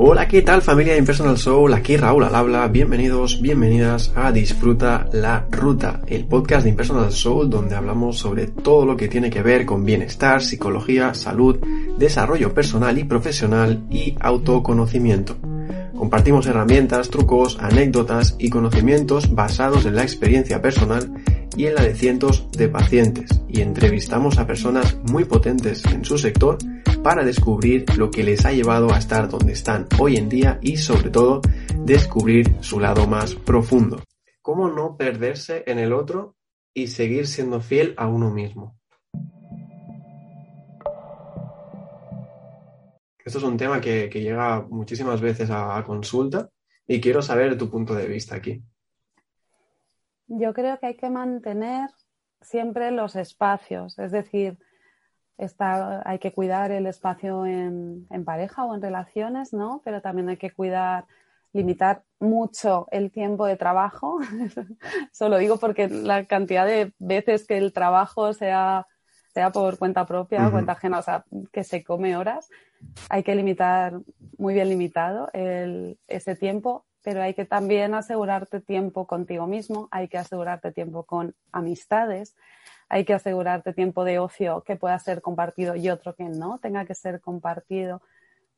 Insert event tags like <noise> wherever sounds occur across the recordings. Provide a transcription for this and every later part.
Hola, ¿qué tal familia de Impersonal Soul? Aquí Raúl al habla. Bienvenidos, bienvenidas a Disfruta la Ruta, el podcast de Impersonal Soul donde hablamos sobre todo lo que tiene que ver con bienestar, psicología, salud, desarrollo personal y profesional y autoconocimiento. Compartimos herramientas, trucos, anécdotas y conocimientos basados en la experiencia personal y en la de cientos de pacientes y entrevistamos a personas muy potentes en su sector para descubrir lo que les ha llevado a estar donde están hoy en día y sobre todo descubrir su lado más profundo. ¿Cómo no perderse en el otro y seguir siendo fiel a uno mismo? Esto es un tema que, llega muchísimas veces a consulta y quiero saber tu punto de vista aquí. Yo creo que hay que mantener siempre los espacios, es decir, Está, hay que cuidar el espacio en, pareja o en relaciones, ¿no? Pero también hay que cuidar, limitar mucho el tiempo de trabajo. <laughs> Solo digo porque la cantidad de veces que el trabajo sea, sea por cuenta propia, cuenta ajena, o sea, que se come horas, hay que limitar, muy bien limitado ese tiempo, pero hay que también asegurarte tiempo contigo mismo, hay que asegurarte tiempo con amistades, hay que asegurarte tiempo de ocio que pueda ser compartido y otro que no tenga que ser compartido.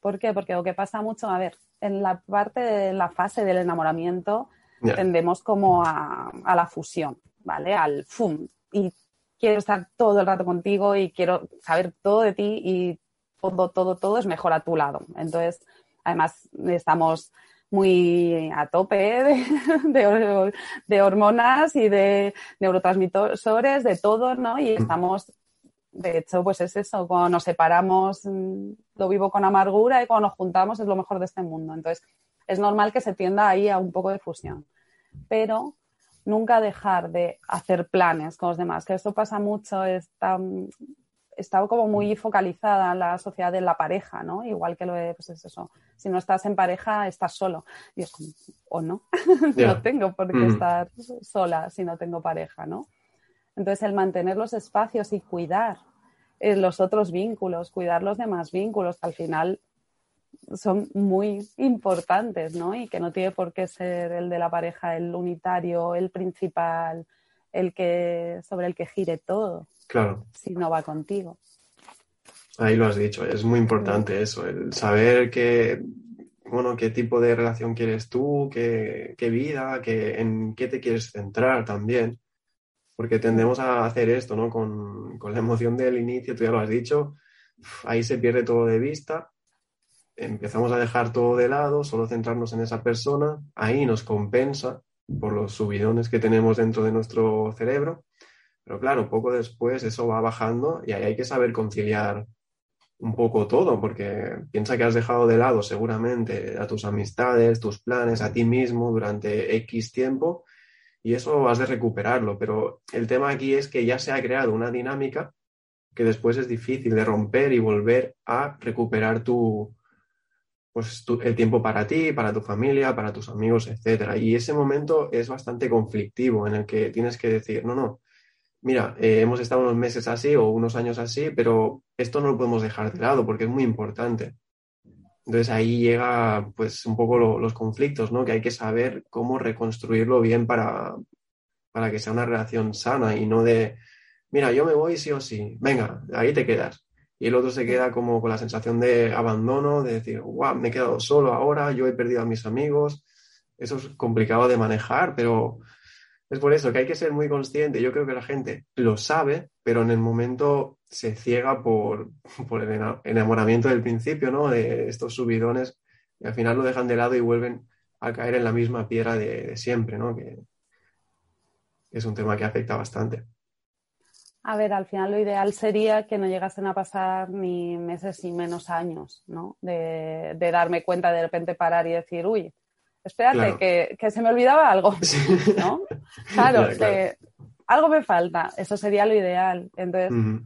¿Por qué? Porque lo que pasa mucho, a ver, en la parte de la fase del enamoramiento tendemos como a, la fusión, ¿vale? Al fum. Y quiero estar todo el rato contigo y quiero saber todo de ti y todo, todo, todo es mejor a tu lado. Entonces, además, estamos muy a tope <laughs> de, hormonas y de neurotransmisores, de todo, ¿no? Y estamos, de hecho, pues es eso, cuando nos separamos mm, lo vivo con amargura y cuando nos juntamos es lo mejor de este mundo. Entonces, es normal que se tienda ahí a un poco de fusión. Pero nunca dejar de hacer planes con los demás, que esto pasa mucho, está, está como muy focalizada en la sociedad de la pareja, ¿no? Igual que lo de, pues es eso, si no estás en pareja, estás solo. Y es como, o no, <laughs> no tengo por qué mm. estar sola si no tengo pareja, ¿no? Entonces, el mantener los espacios y cuidar eh, los otros vínculos, cuidar los demás vínculos, al final son muy importantes, ¿no? Y que no tiene por qué ser el de la pareja el unitario, el principal, el que sobre el que gire todo. Claro. Si no va contigo. Ahí lo has dicho, es muy importante eso, el saber qué, bueno, qué tipo de relación quieres tú, qué, vida, qué, en qué te quieres centrar también. Porque tendemos a hacer esto, ¿no? Con, con la emoción del inicio, tú ya lo has dicho, ahí se pierde todo de vista, empezamos a dejar todo de lado, solo centrarnos en esa persona, ahí nos compensa por los subidones que tenemos dentro de nuestro cerebro pero claro, poco después eso va bajando y ahí hay que saber conciliar un poco todo, porque piensa que has dejado de lado seguramente a tus amistades, tus planes, a ti mismo durante X tiempo y eso has de recuperarlo. Pero el tema aquí es que ya se ha creado una dinámica que después es difícil de romper y volver a recuperar tu, pues, el tiempo para ti, para tu familia, para tus amigos, etc. Y ese momento es bastante conflictivo en el que tienes que decir, no, no, mira, eh, hemos estado unos meses así o unos años así, pero esto no lo podemos dejar de lado porque es muy importante. Entonces ahí llega pues un poco los conflictos, ¿no? Que hay que saber cómo reconstruirlo bien para, para que sea una relación sana y no de, mira, yo me voy sí o sí, venga, ahí te quedas. Y el otro se queda como con la sensación de abandono, de decir, wow, me he quedado solo ahora, yo he perdido a mis amigos. Eso es complicado de manejar, pero es por eso que hay que ser muy consciente. Yo creo que la gente lo sabe, pero en el momento se ciega por, <laughs> el enamoramiento del principio, ¿no? De estos subidones y al final lo dejan de lado y vuelven a caer en la misma piedra de, siempre, ¿no? Que es un tema que afecta bastante. A ver, al final lo ideal sería que no llegasen a pasar ni meses ni menos años, ¿no? De, de darme cuenta de repente parar y decir, uy, espérate, que, se me olvidaba algo, ¿no? Claro, <laughs> que algo me falta, eso sería lo ideal. Entonces,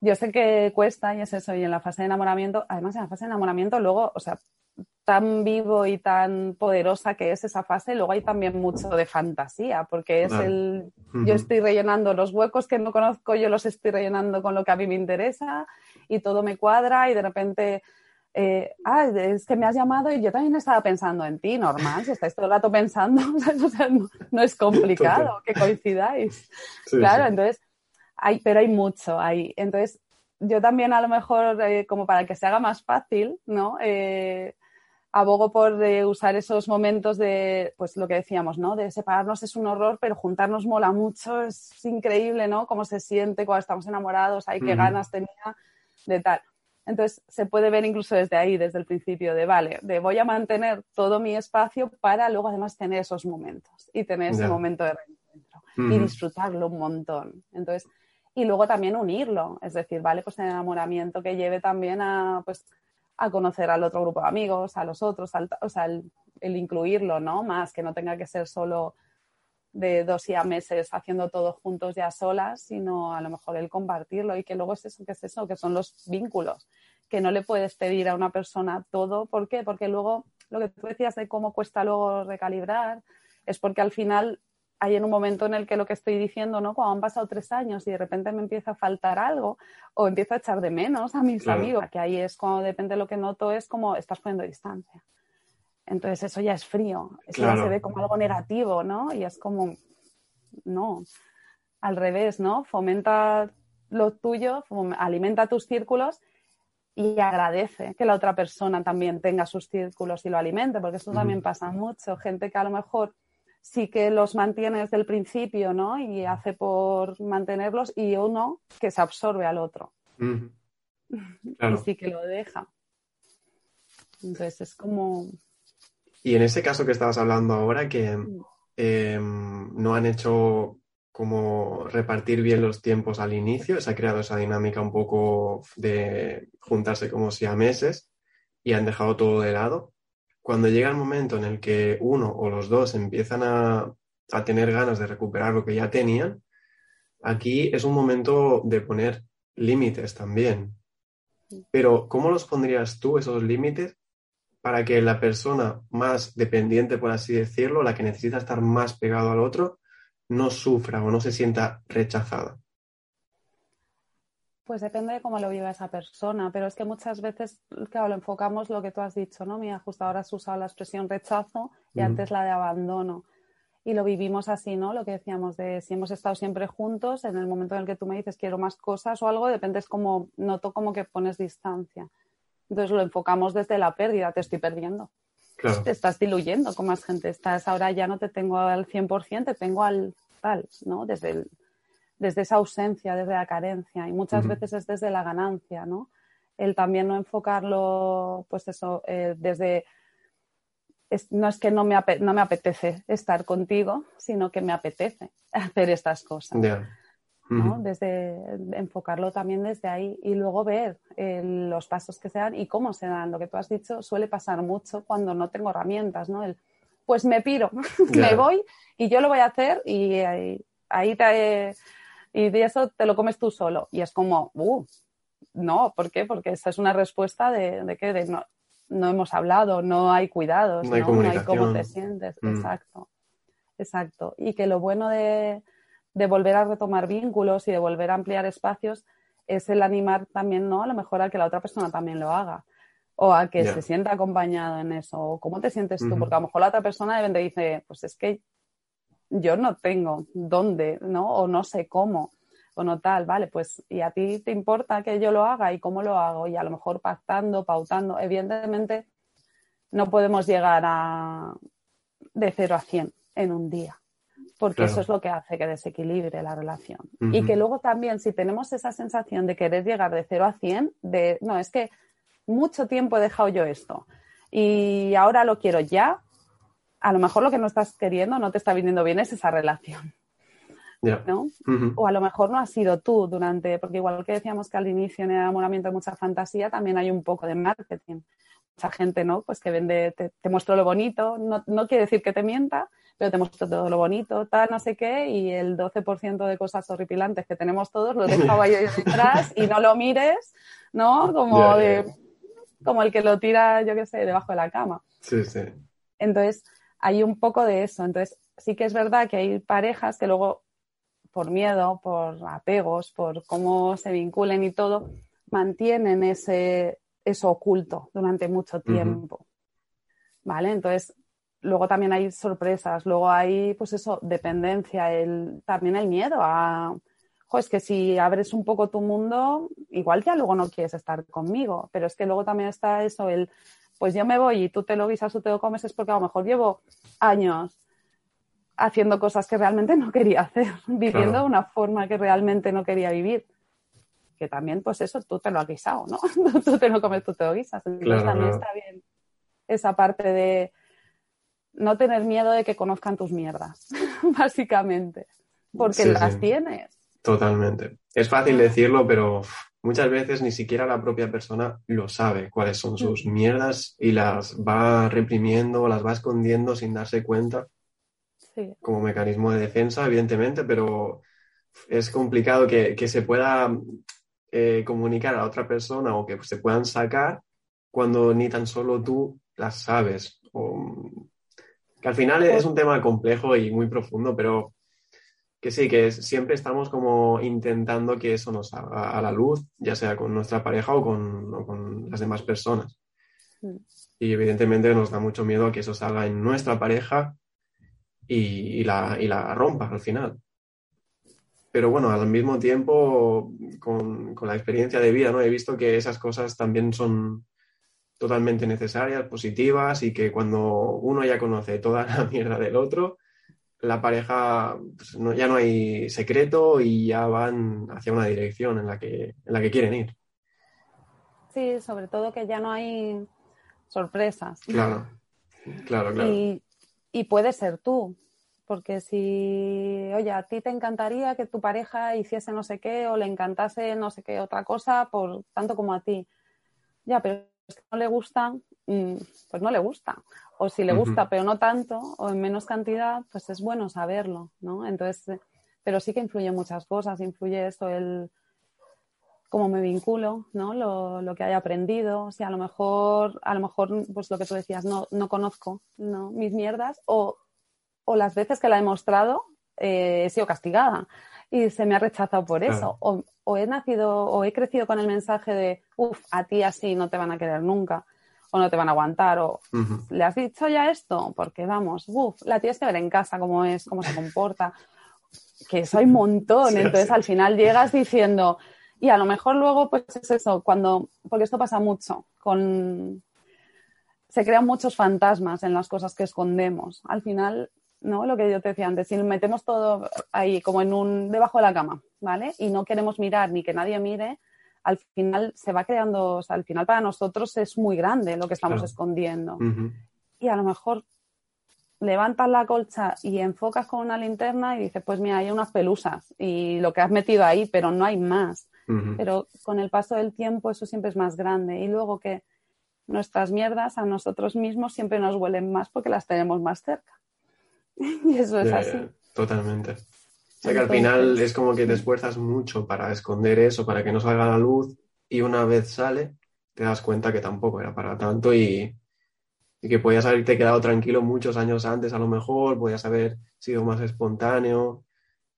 yo sé que cuesta y es eso, y en la fase de enamoramiento, además en la fase de enamoramiento luego, o sea, tan vivo y tan poderosa que es esa fase, luego hay también mucho de fantasía, porque es el, yo estoy rellenando los huecos que no conozco, yo los estoy rellenando con lo que a mí me interesa y todo me cuadra y de repente eh, ah, es que me has llamado y yo también estaba pensando en ti, normal, si estáis todo el rato pensando, <laughs> no, es complicado que coincidáis. <laughs> claro, entonces, hay, pero hay mucho ahí. Entonces, yo también a lo mejor, eh, como para que se haga más fácil, ¿no? Eh, abogo por usar esos momentos de, pues lo que decíamos, ¿no? De separarnos es un horror, pero juntarnos mola mucho, es increíble, ¿no? Cómo se siente cuando estamos enamorados, hay qué ganas tenía de tal. Entonces se puede ver incluso desde ahí, desde el principio, de vale, de voy a mantener todo mi espacio para luego además tener esos momentos y tener ese momento de reencuentro y disfrutarlo un montón. Entonces, y luego también unirlo, es decir, vale, pues el enamoramiento que lleve también a, pues, a conocer al otro grupo de amigos, a los otros, o sea, el, el, incluirlo, ¿no? Más que no tenga que ser solo de dos y a meses haciendo todo juntos ya solas, sino a lo mejor el compartirlo y que luego es eso, que es eso, que son los vínculos, que no le puedes pedir a una persona todo. ¿Por qué? Porque luego lo que tú decías de cómo cuesta luego recalibrar es porque al final hay en un momento en el que lo que estoy diciendo, ¿no? Cuando han pasado tres años y de repente me empieza a faltar algo o empiezo a echar de menos a mis amigos, que ahí es cuando depende de lo que noto, es como estás poniendo distancia. Entonces eso ya es frío, eso ya se ve como algo negativo, ¿no? Y es como, no, al revés, ¿no? Fomenta lo tuyo, alimenta tus círculos y agradece que la otra persona también tenga sus círculos y lo alimente, porque eso también pasa mucho. Gente que a lo mejor sí que los mantiene desde el principio, ¿no? Y hace por mantenerlos y uno que se absorbe al otro. <laughs> Y sí que lo deja. Entonces es como y en ese caso que estabas hablando ahora, que em, no han hecho como repartir bien los tiempos al inicio, se ha creado esa dinámica un poco de juntarse como si a meses y han dejado todo de lado. Cuando llega el momento en el que uno o los dos empiezan a, a tener ganas de recuperar lo que ya tenían, aquí es un momento de poner límites también. Pero, ¿cómo los pondrías tú esos límites para que la persona más dependiente, por así decirlo, la que necesita estar más pegado al otro, no sufra o no se sienta rechazada? Pues depende de cómo lo viva esa persona, pero es que muchas veces, claro, lo enfocamos lo que tú has dicho, ¿no? Mira, justo ahora has usado la expresión rechazo y antes la de abandono. Y lo vivimos así, ¿no? Lo que decíamos de si hemos estado siempre juntos, en el momento en el que tú me dices quiero más cosas o algo, depende, es como, noto como que pones distancia. Entonces lo enfocamos desde la pérdida, te estoy perdiendo. Te estás diluyendo con más gente. Estás ahora ya no te tengo al 100%, te tengo al tal, ¿no? Desde, desde esa ausencia, desde la carencia. Y muchas veces es desde la ganancia, ¿no? El también no enfocarlo, pues eso, eh, desde. no es que no me, no me apetece estar contigo, sino que me apetece <laughs> hacer estas cosas. Desde enfocarlo también desde ahí y luego ver eh, los pasos que se dan y cómo se dan. Lo que tú has dicho suele pasar mucho cuando no tengo herramientas, ¿no? El, pues me piro, <laughs> me voy y yo lo voy a hacer y ahí, te, y de eso te lo comes tú solo. Y es como, uh, no, ¿por qué? Porque esa es una respuesta de, de que no, no, hemos hablado, no hay cuidados, no hay, cómo te sientes. Mm. Exacto, exacto. Y que lo bueno de, de volver a retomar vínculos y de volver a ampliar espacios es el animar también, ¿no? A lo mejor a que la otra persona también lo haga o a que se sienta acompañado en eso. O ¿Cómo te sientes tú? Porque a lo mejor la otra persona de repente dice, pues es que yo no tengo dónde, ¿no? O no sé cómo, o no tal, ¿vale? Pues, ¿y a ti te importa que yo lo haga y cómo lo hago? Y a lo mejor pactando, pautando. Evidentemente, no podemos llegar a de cero a cien en un día porque eso es lo que hace que desequilibre la relación. Y que luego también, si tenemos esa sensación de querer llegar de 0 a 100, de, no, es que mucho tiempo he dejado yo esto y ahora lo quiero ya, a lo mejor lo que no estás queriendo, no te está viniendo bien es esa relación. ¿no? O a lo mejor no has sido tú durante, porque igual que decíamos que al inicio en el enamoramiento hay mucha fantasía, también hay un poco de marketing. Mucha gente, ¿no? Pues que vende, te, te muestro lo bonito, no, no quiere decir que te mienta, pero te muestro todo lo bonito, tal, no sé qué, y el 12% de cosas horripilantes que tenemos todos lo dejado ahí <laughs> detrás y no lo mires, ¿no? Como, como el que lo tira, yo qué sé, debajo de la cama. Sí, sí. Entonces, hay un poco de eso. Entonces, sí que es verdad que hay parejas que luego, por miedo, por apegos, por cómo se vinculen y todo, mantienen ese, eso oculto durante mucho tiempo. ¿Vale? Entonces, luego también hay sorpresas, luego hay, pues eso, dependencia, el, también el miedo a, es que si abres un poco tu mundo, igual ya luego no quieres estar conmigo, pero es que luego también está eso, el, pues yo me voy y tú te lo guisas o te lo comes, es porque a lo mejor llevo años haciendo cosas que realmente no quería hacer, <laughs> viviendo de una forma que realmente no quería vivir. Que también, pues eso, tú te lo has guisado, ¿no? <laughs> tú te lo comes, tú te lo guisas. Entonces también está bien esa parte de no tener miedo de que conozcan tus mierdas, <laughs> básicamente, porque las tienes. Totalmente. Es fácil decirlo, pero muchas veces ni siquiera la propia persona lo sabe cuáles son sus mm. mierdas y las va reprimiendo, las va escondiendo sin darse cuenta. Como mecanismo de defensa, evidentemente, pero es complicado que, se pueda eh, comunicar a otra persona o que se puedan sacar cuando ni tan solo tú las sabes. que al final es un tema complejo y muy profundo, pero que sí, que siempre estamos como intentando que eso nos salga a la luz, ya sea con nuestra pareja o con, las demás personas. Mm. Y evidentemente nos da mucho miedo que eso salga en nuestra pareja y, la, la, rompa al final. Pero bueno, al mismo tiempo, con, con, la experiencia de vida, ¿no? He visto que esas cosas también son totalmente necesarias, positivas, y que cuando uno ya conoce toda <laughs> la mierda del otro, la pareja pues, ya no hay secreto y ya van hacia una dirección en la que, en la que quieren ir. Sí, sobre todo que ya no hay sorpresas. Claro, claro, claro. Y, y puede ser tú, porque si, oye, a ti te encantaría que tu pareja hiciese no sé qué o le encantase no sé qué otra cosa, por tanto como a ti. Ya, pero es que no le gusta, pues no le gusta. O si le gusta, pero no tanto, o en menos cantidad, pues es bueno saberlo, ¿no? Entonces, eh, pero sí que influye muchas cosas, influye esto, el cómo me vinculo, ¿no? Lo, lo, que haya aprendido, o sea, a lo mejor, a lo mejor, pues lo que tú decías, no, no conozco, ¿no? Mis mierdas, o, o las veces que la he mostrado, eh, he sido castigada y se me ha rechazado por eso. O, o, he nacido o he crecido con el mensaje de, uff, a ti así no te van a querer nunca o no te van a aguantar o le has dicho ya esto porque vamos, uff, la tienes que ver en casa cómo es, cómo se comporta, que eso hay un montón. Entonces al final llegas diciendo, y a lo mejor luego pues es eso, cuando, porque esto pasa mucho, con se crean muchos fantasmas en las cosas que escondemos. Al final ¿no? Lo que yo te decía antes, si metemos todo ahí como en un debajo de la cama, ¿vale? Y no queremos mirar ni que nadie mire, al final se va creando, o sea, al final para nosotros es muy grande lo que estamos escondiendo. Y a lo mejor levantas la colcha y enfocas con una linterna y dices, pues mira, hay unas pelusas y lo que has metido ahí, pero no hay más. Pero con el paso del tiempo eso siempre es más grande. Y luego que nuestras mierdas a nosotros mismos siempre nos huelen más porque las tenemos más cerca. <laughs> y eso es así. Totalmente. Sea que al final es como que te esfuerzas mucho para esconder eso, para que no salga a la luz y una vez sale te das cuenta que tampoco era para tanto y, que podías haberte quedado tranquilo muchos años antes a lo mejor, podías haber sido más espontáneo,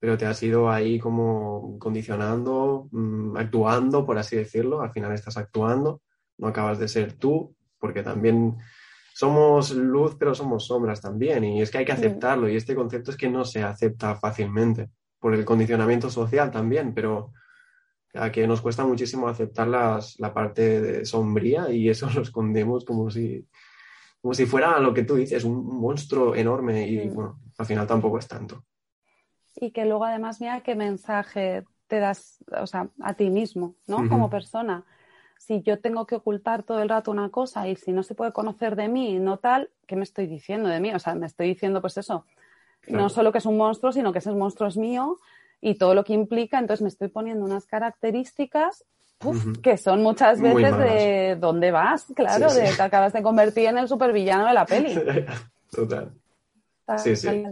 pero te has ido ahí como condicionando, mm, actuando, por así decirlo, al final estás actuando, no acabas de ser tú, porque también somos luz, pero somos sombras también, y es que hay que aceptarlo, y este concepto es que no se acepta fácilmente, por el condicionamiento social también, pero a que nos cuesta muchísimo aceptar las, la parte de sombría y eso <laughs> lo escondemos como si, como si fuera lo que tú dices, un monstruo enorme y bueno, al final tampoco es tanto. Y que luego además mira qué mensaje te das, o sea, a ti mismo, ¿no? Como persona si yo tengo que ocultar todo el rato una cosa y si no se puede conocer de mí, no tal, ¿qué me estoy diciendo de mí? O sea, me estoy diciendo pues eso, no solo que es un monstruo, sino que ese monstruo es mío y todo lo que implica, entonces me estoy poniendo unas características que son muchas veces de dónde vas, claro, de que acabas de convertir en el supervillano de la peli. <laughs> Total. sí, sí.